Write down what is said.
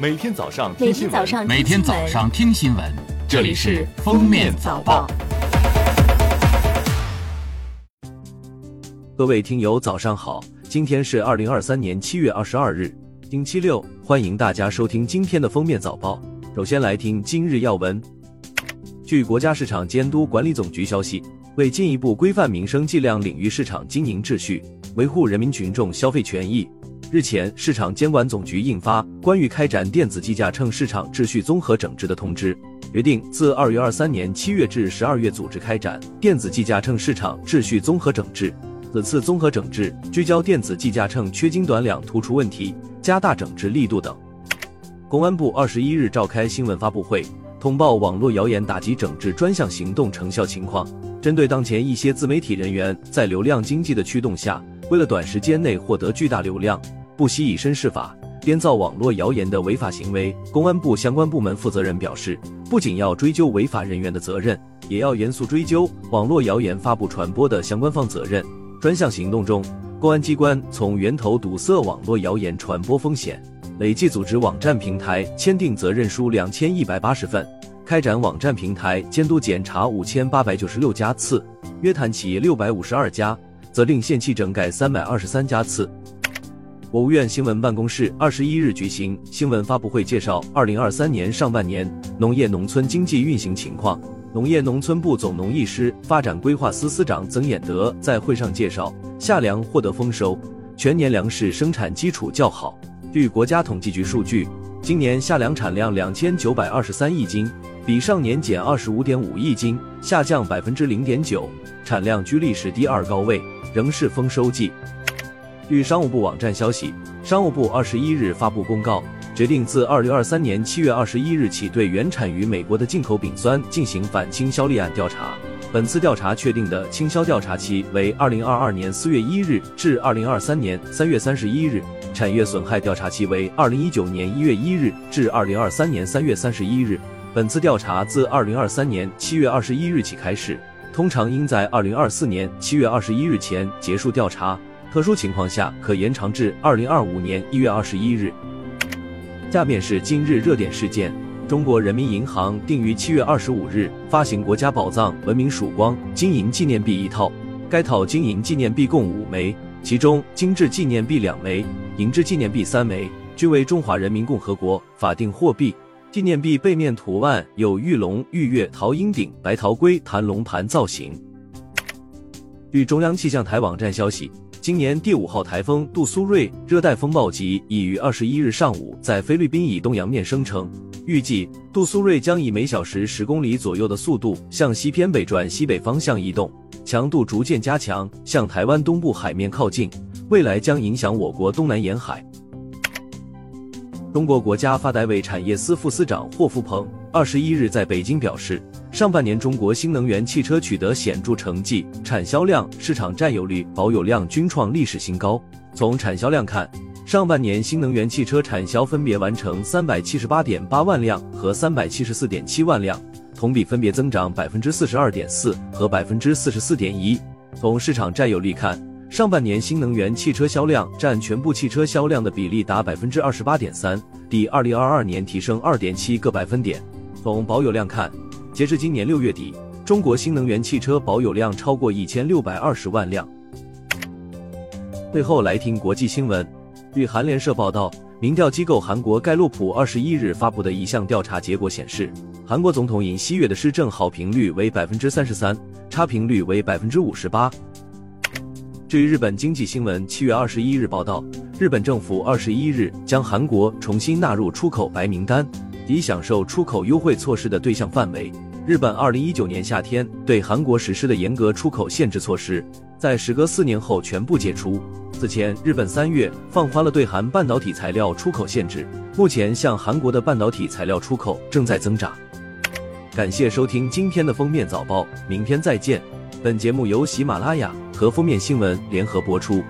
每天早上每天早上每天早上听新闻，这里是《封面早报》。各位听友，早上好！今天是二零二三年七月二十二日，星期六，欢迎大家收听今天的封面早报。首先来听今日要闻。据国家市场监督管理总局消息，为进一步规范民生计量领域市场经营秩序，维护人民群众消费权益。日前，市场监管总局印发《关于开展电子计价秤市场秩序综合整治的通知》，决定自二月二三年七月至十二月组织开展电子计价秤市场秩序综合整治。此次综合整治聚焦电子计价秤缺斤短两突出问题，加大整治力度等。公安部二十一日召开新闻发布会，通报网络谣言打击整治专项行动成效情况。针对当前一些自媒体人员在流量经济的驱动下，为了短时间内获得巨大流量，不惜以身试法，编造网络谣言的违法行为，公安部相关部门负责人表示，不仅要追究违法人员的责任，也要严肃追究网络谣言发布传播的相关方责任。专项行动中，公安机关从源头堵塞网络谣言传播风险，累计组织网站平台签订责任书两千一百八十份，开展网站平台监督检查五千八百九十六家次，约谈企业六百五十二家，责令限期整改三百二十三家次。国务院新闻办公室二十一日举行新闻发布会，介绍二零二三年上半年农业农村经济运行情况。农业农村部总农艺师、发展规划司司长曾衍德在会上介绍，夏粮获得丰收，全年粮食生产基础较好。据国家统计局数据，今年夏粮产量两千九百二十三亿斤，比上年减二十五点五亿斤，下降百分之零点九，产量居历史第二高位，仍是丰收季。据商务部网站消息，商务部二十一日发布公告，决定自二零二三年七月二十一日起，对原产于美国的进口丙酸进行反倾销立案调查。本次调查确定的倾销调查期为二零二二年四月一日至二零二三年三月三十一日，产业损害调查期为二零一九年一月一日至二零二三年三月三十一日。本次调查自二零二三年七月二十一日起开始，通常应在二零二四年七月二十一日前结束调查。特殊情况下，可延长至二零二五年一月二十一日。下面是今日热点事件：中国人民银行定于七月二十五日发行国家宝藏文明曙光金银纪念币一套，该套金银纪念币共五枚，其中金质纪念币两枚，银质纪念币三枚，均为中华人民共和国法定货币。纪念币背面图案有玉龙、玉月、桃鹰顶、白桃龟、弹龙盘造型。据中央气象台网站消息。今年第五号台风杜苏芮热带风暴级已于二十一日上午在菲律宾以东洋面生成，预计杜苏芮将以每小时十公里左右的速度向西偏北转西北方向移动，强度逐渐加强，向台湾东部海面靠近，未来将影响我国东南沿海。中国国家发改委产业司副司长霍福鹏二十一日在北京表示。上半年，中国新能源汽车取得显著成绩，产销量、市场占有率、保有量均创历史新高。从产销量看，上半年新能源汽车产销分别完成三百七十八点八万辆和三百七十四点七万辆，同比分别增长百分之四十二点四和百分之四十四点一。从市场占有率看，上半年新能源汽车销量占全部汽车销量的比例达百分之二十八点三，比二零二二年提升二点七个百分点。从保有量看，截至今年六月底，中国新能源汽车保有量超过一千六百二十万辆。最后来听国际新闻。据韩联社报道，民调机构韩国盖洛普二十一日发布的一项调查结果显示，韩国总统尹锡悦的施政好评率为百分之三十三，差评率为百分之五十八。至于日本经济新闻，七月二十一日报道，日本政府二十一日将韩国重新纳入出口白名单以享受出口优惠措施的对象范围。日本二零一九年夏天对韩国实施的严格出口限制措施，在时隔四年后全部解除。此前，日本三月放宽了对韩半导体材料出口限制，目前向韩国的半导体材料出口正在增长。感谢收听今天的封面早报，明天再见。本节目由喜马拉雅和封面新闻联合播出。